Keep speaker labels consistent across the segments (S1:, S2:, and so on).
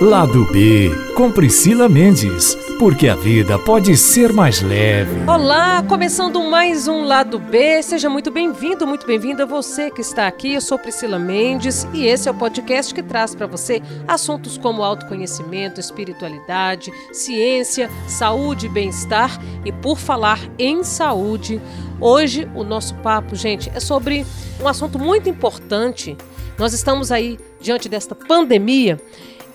S1: Lado B, com Priscila Mendes, porque a vida pode ser mais leve.
S2: Olá, começando mais um Lado B, seja muito bem-vindo, muito bem-vinda você que está aqui. Eu sou Priscila Mendes e esse é o podcast que traz para você assuntos como autoconhecimento, espiritualidade, ciência, saúde e bem-estar. E por falar em saúde, hoje o nosso papo, gente, é sobre um assunto muito importante. Nós estamos aí diante desta pandemia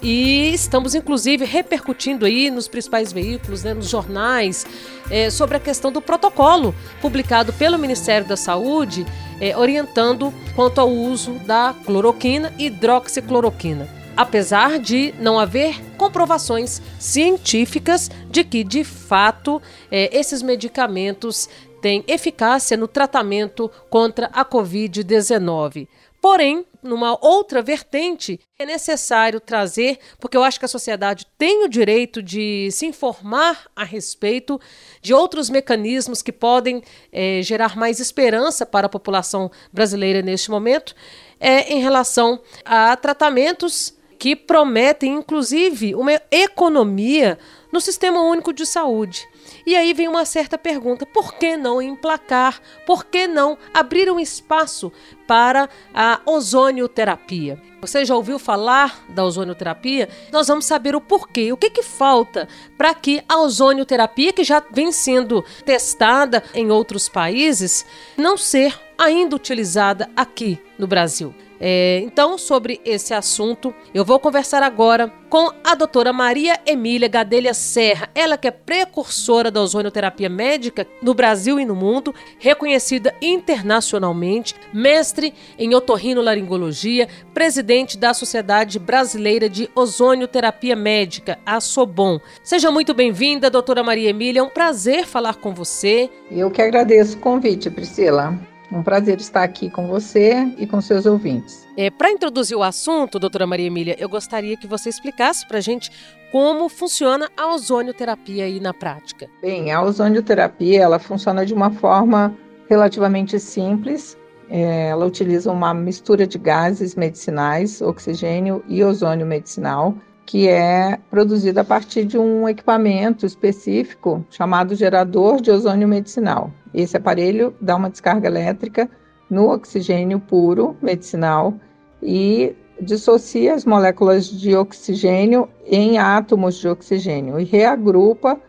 S2: e estamos, inclusive, repercutindo aí nos principais veículos, né, nos jornais, é, sobre a questão do protocolo publicado pelo Ministério da Saúde, é, orientando quanto ao uso da cloroquina e hidroxicloroquina. Apesar de não haver comprovações científicas de que, de fato, é, esses medicamentos têm eficácia no tratamento contra a Covid-19. Porém, numa outra vertente, é necessário trazer, porque eu acho que a sociedade tem o direito de se informar a respeito de outros mecanismos que podem é, gerar mais esperança para a população brasileira neste momento, é, em relação a tratamentos que prometem, inclusive, uma economia no Sistema Único de Saúde. E aí vem uma certa pergunta: por que não emplacar? Por que não abrir um espaço para a ozonioterapia? Você já ouviu falar da ozonioterapia? Nós vamos saber o porquê, o que, que falta para que a ozonioterapia, que já vem sendo testada em outros países, não ser ainda utilizada aqui no Brasil. É, então, sobre esse assunto, eu vou conversar agora com a doutora Maria Emília Gadelha Serra, ela que é precursora da ozonioterapia médica no Brasil e no mundo, reconhecida internacionalmente, mestre em otorrinolaringologia, presidente da Sociedade Brasileira de Ozonioterapia Médica, a SOBOM. Seja muito bem-vinda, doutora Maria Emília, é um prazer falar com você.
S3: Eu que agradeço o convite, Priscila. Um prazer estar aqui com você e com seus ouvintes.
S2: É, para introduzir o assunto, doutora Maria Emília, eu gostaria que você explicasse para a gente como funciona a ozonioterapia aí na prática.
S3: Bem, a ozonioterapia ela funciona de uma forma relativamente simples. É, ela utiliza uma mistura de gases medicinais, oxigênio e ozônio medicinal, que é produzida a partir de um equipamento específico chamado gerador de ozônio medicinal. Esse aparelho dá uma descarga elétrica no oxigênio puro medicinal e dissocia as moléculas de oxigênio em átomos de oxigênio e reagrupa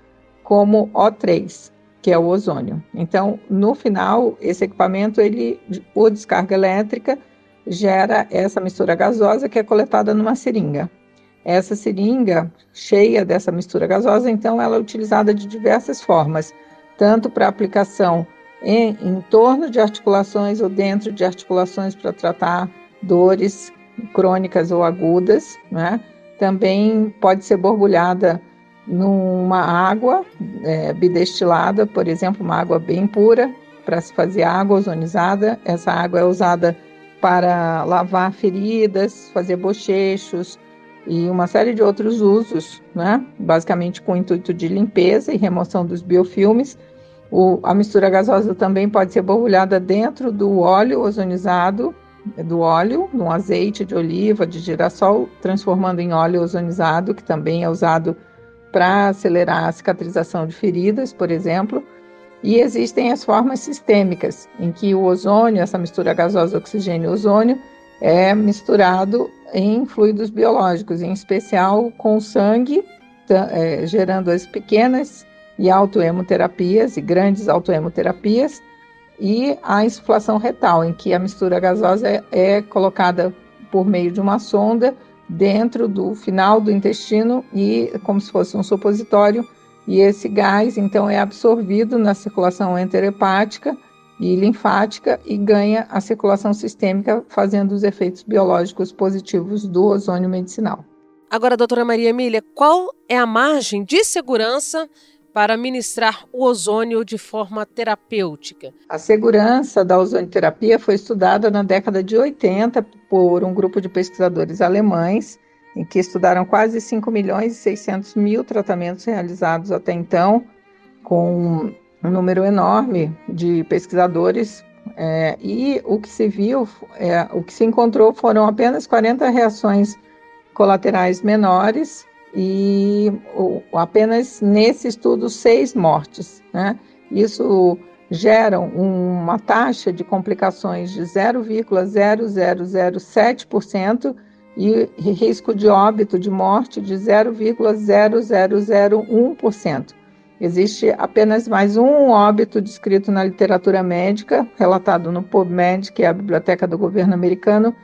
S3: como O3, que é o ozônio. Então, no final, esse equipamento, ele, por descarga elétrica, gera essa mistura gasosa que é coletada numa seringa. Essa seringa cheia dessa mistura gasosa, então, ela é utilizada de diversas formas, tanto para aplicação em, em torno de articulações ou dentro de articulações para tratar dores crônicas ou agudas, né? Também pode ser borbulhada numa água é, bidestilada, por exemplo, uma água bem pura, para se fazer água ozonizada. Essa água é usada para lavar feridas, fazer bochechos, e uma série de outros usos, né? basicamente com o intuito de limpeza e remoção dos biofilmes. O, a mistura gasosa também pode ser borbulhada dentro do óleo ozonizado, do óleo, no azeite de oliva, de girassol, transformando em óleo ozonizado, que também é usado para acelerar a cicatrização de feridas, por exemplo. E existem as formas sistêmicas, em que o ozônio, essa mistura gasosa oxigênio-ozônio, é misturado em fluidos biológicos, em especial com sangue, é, gerando as pequenas e autohemoterapias e grandes autohemoterapias, e a insuflação retal, em que a mistura gasosa é, é colocada por meio de uma sonda dentro do final do intestino e como se fosse um supositório, e esse gás então é absorvido na circulação enterohepática e linfática e ganha a circulação sistêmica, fazendo os efeitos biológicos positivos do ozônio medicinal.
S2: Agora, doutora Maria Emília, qual é a margem de segurança para ministrar o ozônio de forma terapêutica?
S3: A segurança da ozonioterapia foi estudada na década de 80 por um grupo de pesquisadores alemães, em que estudaram quase 5 milhões e 600 mil tratamentos realizados até então, com um número enorme de pesquisadores é, e o que se viu, é, o que se encontrou foram apenas 40 reações colaterais menores e apenas nesse estudo seis mortes. Né? Isso gera uma taxa de complicações de 0,0007% e risco de óbito de morte de 0,0001%. Existe apenas mais um óbito descrito na literatura médica, relatado no PubMed, que é a Biblioteca do Governo Americano,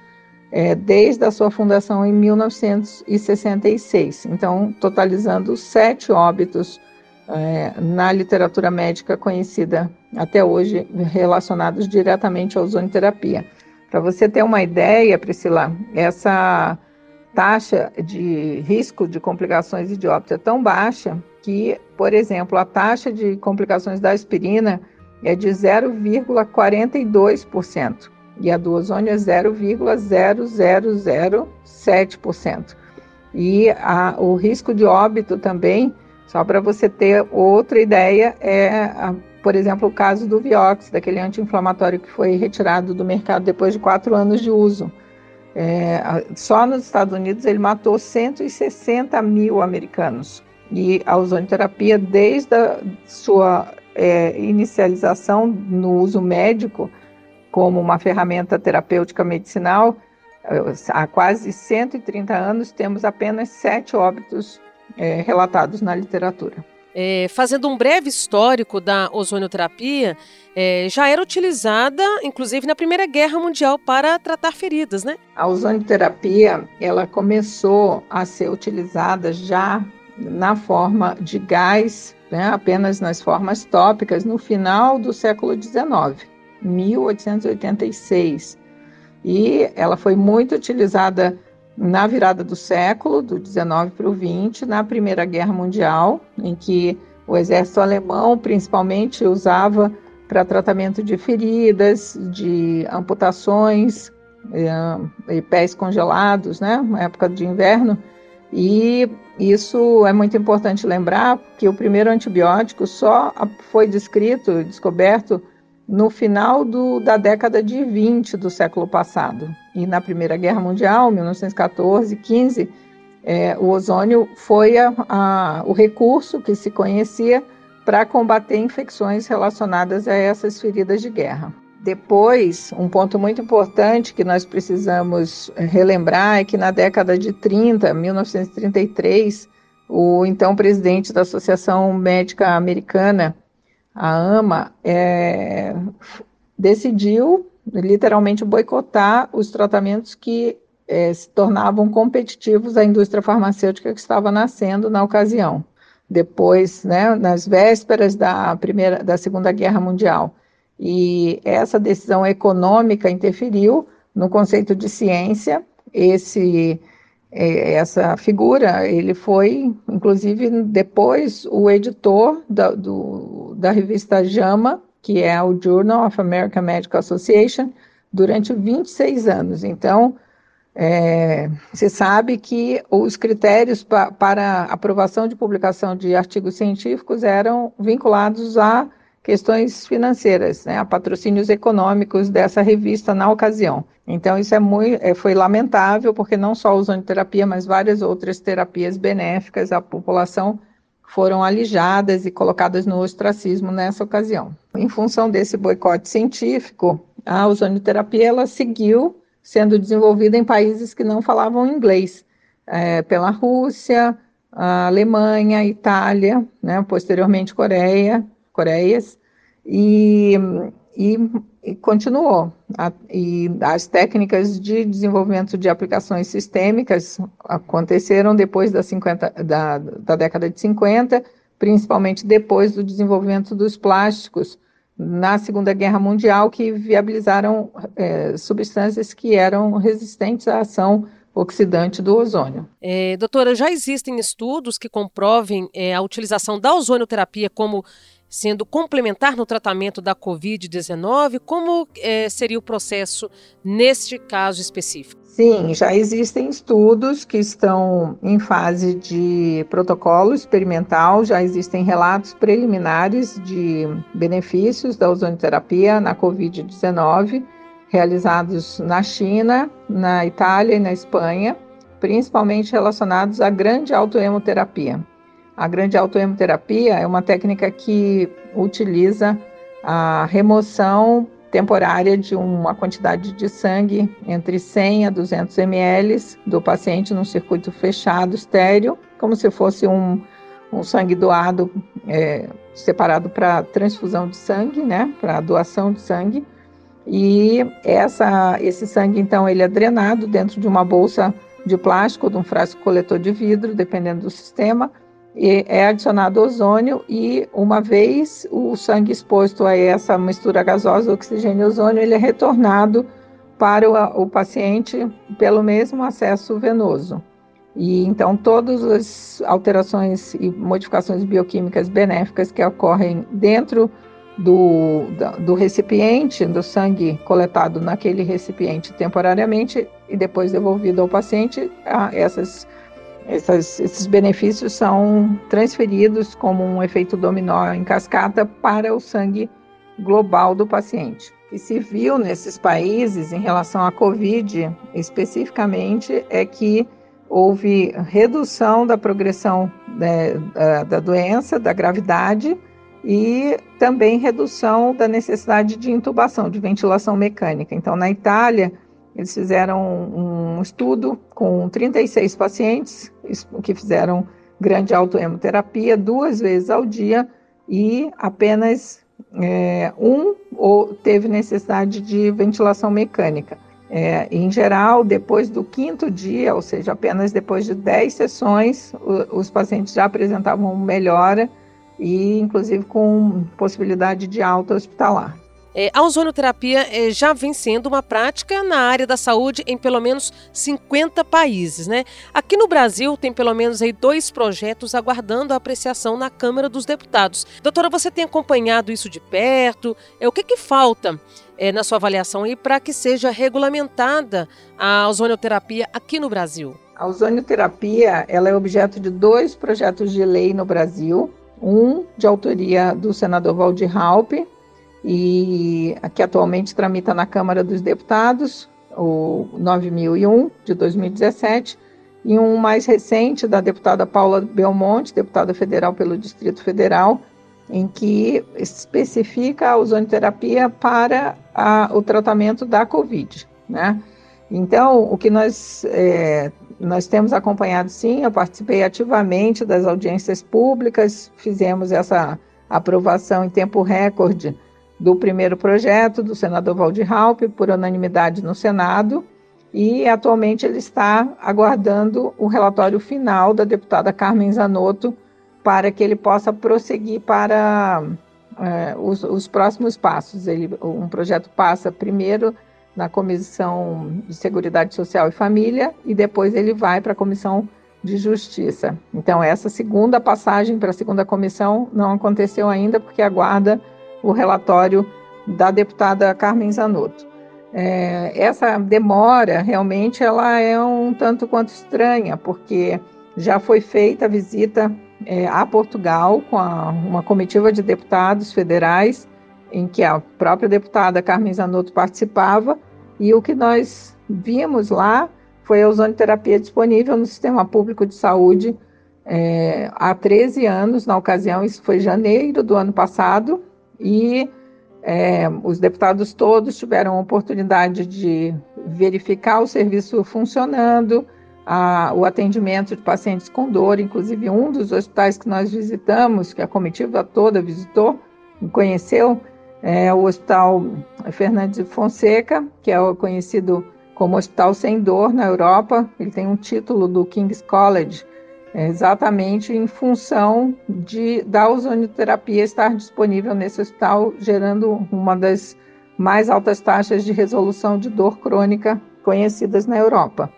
S3: é, desde a sua fundação em 1966. Então, totalizando sete óbitos é, na literatura médica conhecida até hoje, relacionados diretamente à ozonioterapia. Para você ter uma ideia, Priscila, essa taxa de risco de complicações de óbito é tão baixa que, por exemplo, a taxa de complicações da aspirina é de 0,42% e a do ozônio é 0,0007%. E a, o risco de óbito também, só para você ter outra ideia, é, a, por exemplo, o caso do Vioxx, daquele anti-inflamatório que foi retirado do mercado depois de quatro anos de uso. É, só nos Estados Unidos ele matou 160 mil americanos. E a ozonioterapia, desde a sua é, inicialização no uso médico, como uma ferramenta terapêutica medicinal, há quase 130 anos temos apenas sete óbitos é, relatados na literatura.
S2: É, fazendo um breve histórico da ozonioterapia, é, já era utilizada, inclusive, na Primeira Guerra Mundial para tratar feridas, né?
S3: A ozonioterapia, ela começou a ser utilizada já na forma de gás, né, apenas nas formas tópicas, no final do século XIX. 1886. E ela foi muito utilizada na virada do século, do 19 para o 20, na Primeira Guerra Mundial, em que o exército alemão principalmente usava para tratamento de feridas, de amputações eh, e pés congelados, né, na época de inverno. E isso é muito importante lembrar, que o primeiro antibiótico só foi descrito, descoberto no final do, da década de 20 do século passado. E na Primeira Guerra Mundial, 1914, 15, é, o ozônio foi a, a, o recurso que se conhecia para combater infecções relacionadas a essas feridas de guerra. Depois, um ponto muito importante que nós precisamos relembrar é que na década de 30, 1933, o então presidente da Associação Médica Americana, a AMA é, decidiu literalmente boicotar os tratamentos que é, se tornavam competitivos à indústria farmacêutica que estava nascendo na ocasião. Depois, né, nas vésperas da primeira, da Segunda Guerra Mundial, e essa decisão econômica interferiu no conceito de ciência. Esse essa figura, ele foi, inclusive, depois o editor da, do, da revista JAMA, que é o Journal of American Medical Association, durante 26 anos. Então, é, se sabe que os critérios pa, para aprovação de publicação de artigos científicos eram vinculados a questões financeiras, né, a patrocínios econômicos dessa revista na ocasião. Então, isso é muito, é, foi lamentável, porque não só a ozonioterapia, mas várias outras terapias benéficas à população foram alijadas e colocadas no ostracismo nessa ocasião. Em função desse boicote científico, a ozonioterapia ela seguiu sendo desenvolvida em países que não falavam inglês, é, pela Rússia, Alemanha, Itália, né, posteriormente Coreia, Coreias, e, e, e continuou. A, e as técnicas de desenvolvimento de aplicações sistêmicas aconteceram depois da, 50, da, da década de 50, principalmente depois do desenvolvimento dos plásticos na Segunda Guerra Mundial, que viabilizaram é, substâncias que eram resistentes à ação oxidante do ozônio.
S2: É, doutora, já existem estudos que comprovem é, a utilização da ozonioterapia como sendo complementar no tratamento da Covid-19? Como é, seria o processo neste caso específico?
S3: Sim, já existem estudos que estão em fase de protocolo experimental, já existem relatos preliminares de benefícios da ozonioterapia na Covid-19, realizados na China, na Itália e na Espanha. principalmente relacionados à grande autoemoterapia. A grande autoemoterapia é uma técnica que utiliza a remoção temporária de uma quantidade de sangue entre 100 a 200 ml do paciente num circuito fechado, estéreo, como se fosse um, um sangue doado é, separado para transfusão de sangue, né, para doação de sangue. E essa, esse sangue, então, ele é drenado dentro de uma bolsa de plástico, de um frasco coletor de vidro, dependendo do sistema, é adicionado ozônio e uma vez o sangue exposto a essa mistura gasosa, oxigênio e ozônio, ele é retornado para o, o paciente pelo mesmo acesso venoso. E então todas as alterações e modificações bioquímicas benéficas que ocorrem dentro do, do recipiente, do sangue coletado naquele recipiente temporariamente e depois devolvido ao paciente, essas essas, esses benefícios são transferidos como um efeito dominó em cascata para o sangue global do paciente. O que se viu nesses países em relação à Covid, especificamente, é que houve redução da progressão né, da, da doença, da gravidade e também redução da necessidade de intubação, de ventilação mecânica. Então, na Itália, eles fizeram um estudo com 36 pacientes que fizeram grande autoemoterapia duas vezes ao dia e apenas é, um ou teve necessidade de ventilação mecânica. É, em geral, depois do quinto dia, ou seja, apenas depois de 10 sessões, o, os pacientes já apresentavam melhora e, inclusive, com possibilidade de alta hospitalar.
S2: É, a ozonoterapia é, já vem sendo uma prática na área da saúde em pelo menos 50 países. Né? Aqui no Brasil tem pelo menos aí dois projetos aguardando a apreciação na Câmara dos Deputados. Doutora, você tem acompanhado isso de perto? É, o que, que falta é, na sua avaliação para que seja regulamentada a ozonoterapia aqui no Brasil?
S3: A ozonoterapia ela é objeto de dois projetos de lei no Brasil. Um de autoria do senador Valdir Halpe, e que atualmente tramita na Câmara dos Deputados, o 9001 de 2017, e um mais recente da deputada Paula Belmonte, deputada federal pelo Distrito Federal, em que especifica a ozonoterapia para a, o tratamento da Covid, né? Então, o que nós, é, nós temos acompanhado, sim, eu participei ativamente das audiências públicas, fizemos essa aprovação em tempo recorde do primeiro projeto do senador Valdir Halpe, por unanimidade no Senado, e atualmente ele está aguardando o relatório final da deputada Carmen Zanotto para que ele possa prosseguir para é, os, os, próximos passos. Ele, um projeto passa primeiro na Comissão de Seguridade Social e Família e depois ele vai para a Comissão de Justiça. Então, essa segunda passagem para a segunda comissão não aconteceu ainda porque aguarda o relatório da deputada Carmen Zanotto. É, essa demora realmente ela é um tanto quanto estranha, porque já foi feita a visita é, a Portugal com a, uma comitiva de deputados federais, em que a própria deputada Carmen Zanotto participava, e o que nós vimos lá foi a ozonoterapia disponível no sistema público de saúde é, há 13 anos, na ocasião, isso foi janeiro do ano passado, e é, os deputados todos tiveram a oportunidade de verificar o serviço funcionando, a, o atendimento de pacientes com dor, inclusive um dos hospitais que nós visitamos, que a comitiva toda visitou e conheceu, é o Hospital Fernandes Fonseca, que é conhecido como Hospital Sem Dor na Europa. Ele tem um título do King's College, exatamente em função de, da ozonioterapia estar disponível nesse hospital, gerando uma das mais altas taxas de resolução de dor crônica conhecidas na Europa.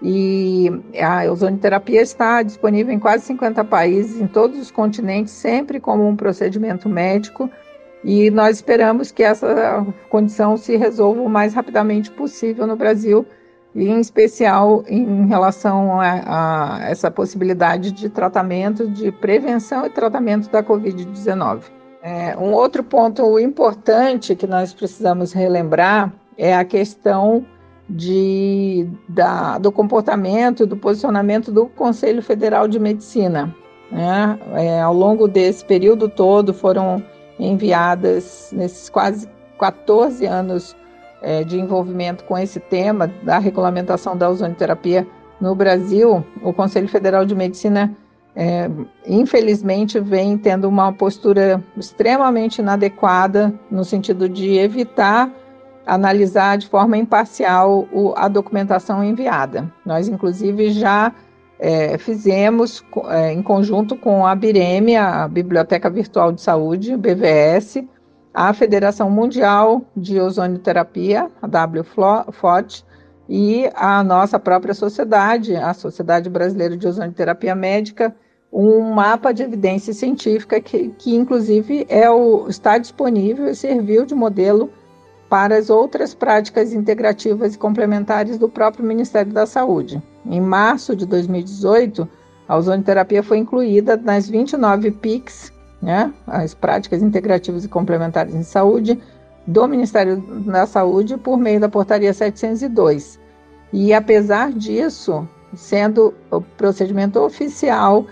S3: E a ozonioterapia está disponível em quase 50 países, em todos os continentes, sempre como um procedimento médico. E nós esperamos que essa condição se resolva o mais rapidamente possível no Brasil, e em especial em relação a, a essa possibilidade de tratamento, de prevenção e tratamento da Covid-19. É, um outro ponto importante que nós precisamos relembrar é a questão de, da, do comportamento, do posicionamento do Conselho Federal de Medicina. Né? É, ao longo desse período todo foram enviadas, nesses quase 14 anos é, de envolvimento com esse tema da regulamentação da ozonioterapia no Brasil, o Conselho Federal de Medicina, é, infelizmente, vem tendo uma postura extremamente inadequada no sentido de evitar analisar de forma imparcial o, a documentação enviada. Nós, inclusive, já é, fizemos, é, em conjunto com a BIREM, a Biblioteca Virtual de Saúde, BVS, a Federação Mundial de Ozonioterapia, a WFOT, e a nossa própria sociedade, a Sociedade Brasileira de Ozonioterapia Médica, um mapa de evidência científica que, que inclusive, é o, está disponível e serviu de modelo para as outras práticas integrativas e complementares do próprio Ministério da Saúde. Em março de 2018, a ozonoterapia foi incluída nas 29 PICs, né, as práticas integrativas e complementares em saúde, do Ministério da Saúde por meio da portaria 702. E apesar disso, sendo o procedimento oficial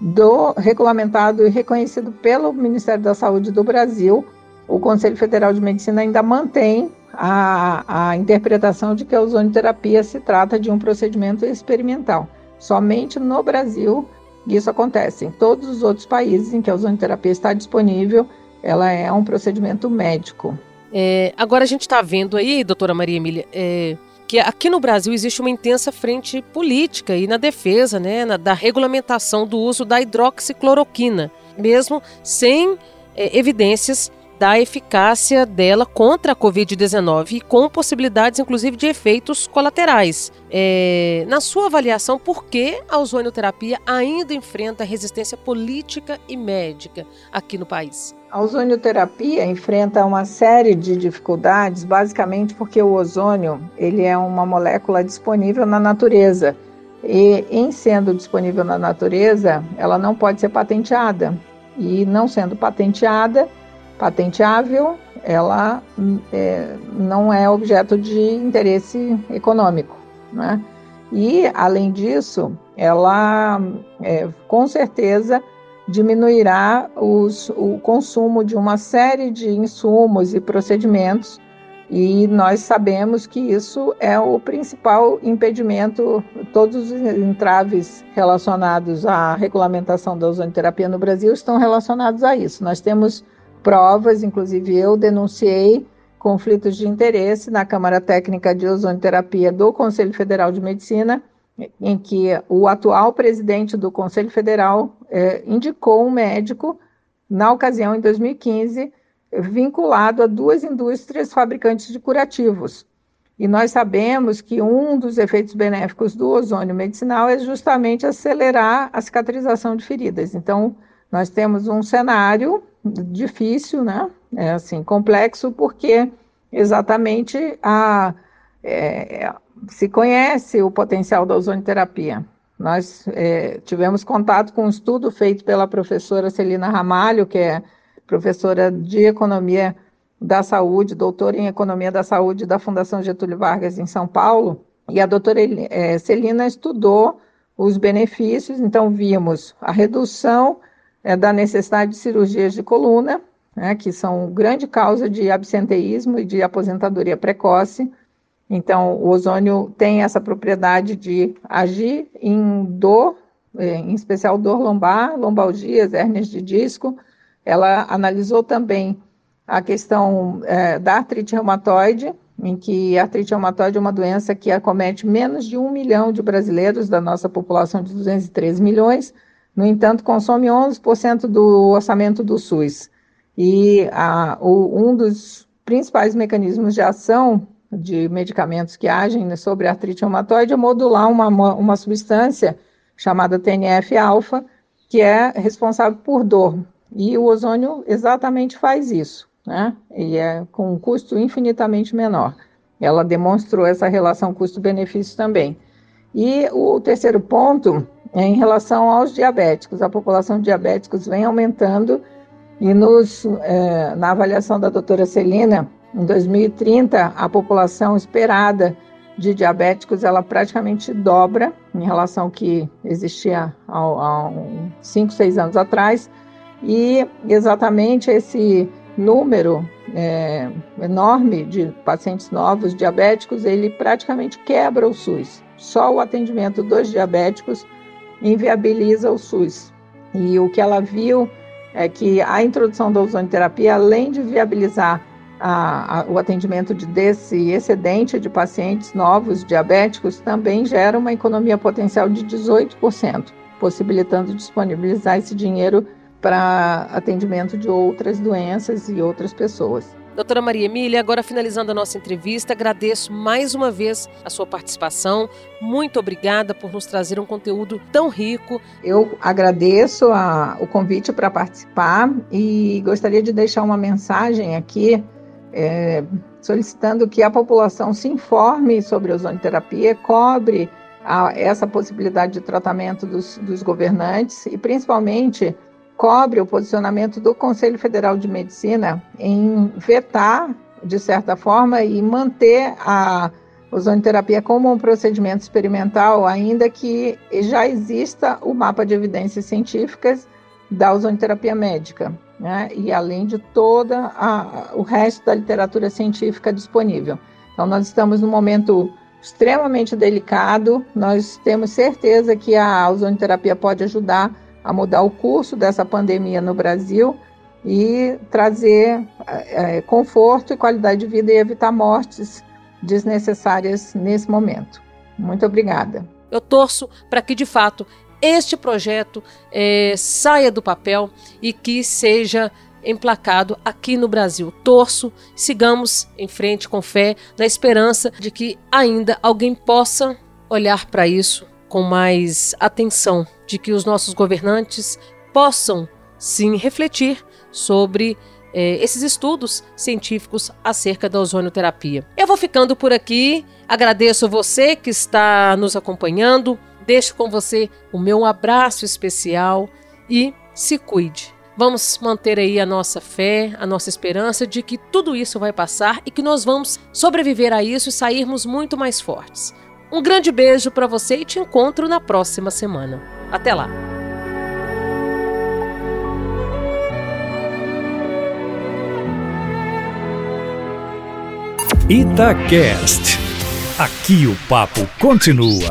S3: do regulamentado e reconhecido pelo Ministério da Saúde do Brasil, o Conselho Federal de Medicina ainda mantém a, a interpretação de que a ozonioterapia se trata de um procedimento experimental. Somente no Brasil isso acontece. Em todos os outros países em que a ozonioterapia está disponível, ela é um procedimento médico.
S2: É, agora a gente está vendo aí, doutora Maria Emília, é, que aqui no Brasil existe uma intensa frente política e na defesa né, na, da regulamentação do uso da hidroxicloroquina, mesmo sem é, evidências da eficácia dela contra a Covid-19 e com possibilidades, inclusive, de efeitos colaterais. É, na sua avaliação, por que a ozonioterapia ainda enfrenta resistência política e médica aqui no país?
S3: A ozonioterapia enfrenta uma série de dificuldades, basicamente porque o ozônio ele é uma molécula disponível na natureza. E em sendo disponível na natureza, ela não pode ser patenteada. E não sendo patenteada, patenteável, ela é, não é objeto de interesse econômico. Né? E, além disso, ela é, com certeza diminuirá os, o consumo de uma série de insumos e procedimentos, e nós sabemos que isso é o principal impedimento, todos os entraves relacionados à regulamentação da ozonoterapia no Brasil estão relacionados a isso. Nós temos provas, inclusive eu denunciei conflitos de interesse na Câmara Técnica de Ozonoterapia do Conselho Federal de Medicina, em que o atual presidente do Conselho Federal eh, indicou um médico, na ocasião, em 2015, vinculado a duas indústrias fabricantes de curativos. E nós sabemos que um dos efeitos benéficos do ozônio medicinal é justamente acelerar a cicatrização de feridas. Então, nós temos um cenário difícil, né? É assim, complexo, porque exatamente a, é, se conhece o potencial da ozonoterapia. Nós é, tivemos contato com um estudo feito pela professora Celina Ramalho, que é professora de Economia da Saúde, doutora em Economia da Saúde da Fundação Getúlio Vargas em São Paulo, e a doutora é, Celina estudou os benefícios, então vimos a redução é, da necessidade de cirurgias de coluna, né, que são grande causa de absenteísmo e de aposentadoria precoce. Então, o ozônio tem essa propriedade de agir em dor, é, em especial dor lombar, lombalgias, hérnias de disco. Ela analisou também a questão é, da artrite reumatoide, em que a artrite reumatoide é uma doença que acomete menos de um milhão de brasileiros da nossa população de 203 milhões, no entanto, consome 11% do orçamento do SUS. E a, o, um dos principais mecanismos de ação de medicamentos que agem sobre a artrite reumatoide é modular uma, uma substância chamada TNF-alfa, que é responsável por dor. E o ozônio exatamente faz isso, né? E é com um custo infinitamente menor. Ela demonstrou essa relação custo-benefício também. E o terceiro ponto em relação aos diabéticos. A população de diabéticos vem aumentando e nos, é, na avaliação da doutora Celina, em 2030, a população esperada de diabéticos ela praticamente dobra em relação ao que existia há 5, 6 anos atrás. E exatamente esse número é, enorme de pacientes novos diabéticos, ele praticamente quebra o SUS. Só o atendimento dos diabéticos inviabiliza o SUS. E o que ela viu é que a introdução da ozonoterapia, além de viabilizar a, a, o atendimento de, desse excedente de pacientes novos diabéticos, também gera uma economia potencial de 18%, possibilitando disponibilizar esse dinheiro para atendimento de outras doenças e outras pessoas.
S2: Doutora Maria Emília, agora finalizando a nossa entrevista, agradeço mais uma vez a sua participação. Muito obrigada por nos trazer um conteúdo tão rico.
S3: Eu agradeço a, o convite para participar e gostaria de deixar uma mensagem aqui é, solicitando que a população se informe sobre a ozonoterapia, cobre a, essa possibilidade de tratamento dos, dos governantes e principalmente cobre o posicionamento do Conselho Federal de Medicina em vetar, de certa forma, e manter a ozonoterapia como um procedimento experimental, ainda que já exista o mapa de evidências científicas da ozonoterapia médica, né? e além de toda a, o resto da literatura científica disponível. Então, nós estamos num momento extremamente delicado, nós temos certeza que a ozonoterapia pode ajudar a mudar o curso dessa pandemia no Brasil e trazer é, conforto e qualidade de vida e evitar mortes desnecessárias nesse momento. Muito obrigada.
S2: Eu torço para que, de fato, este projeto é, saia do papel e que seja emplacado aqui no Brasil. Torço, sigamos em frente com fé, na esperança de que ainda alguém possa olhar para isso com mais atenção de que os nossos governantes possam sim refletir sobre eh, esses estudos científicos acerca da ozonioterapia. Eu vou ficando por aqui, agradeço você que está nos acompanhando, deixo com você o meu abraço especial e se cuide. Vamos manter aí a nossa fé, a nossa esperança de que tudo isso vai passar e que nós vamos sobreviver a isso e sairmos muito mais fortes. Um grande beijo para você e te encontro na próxima semana. Até lá!
S1: Itacast. Aqui o papo continua.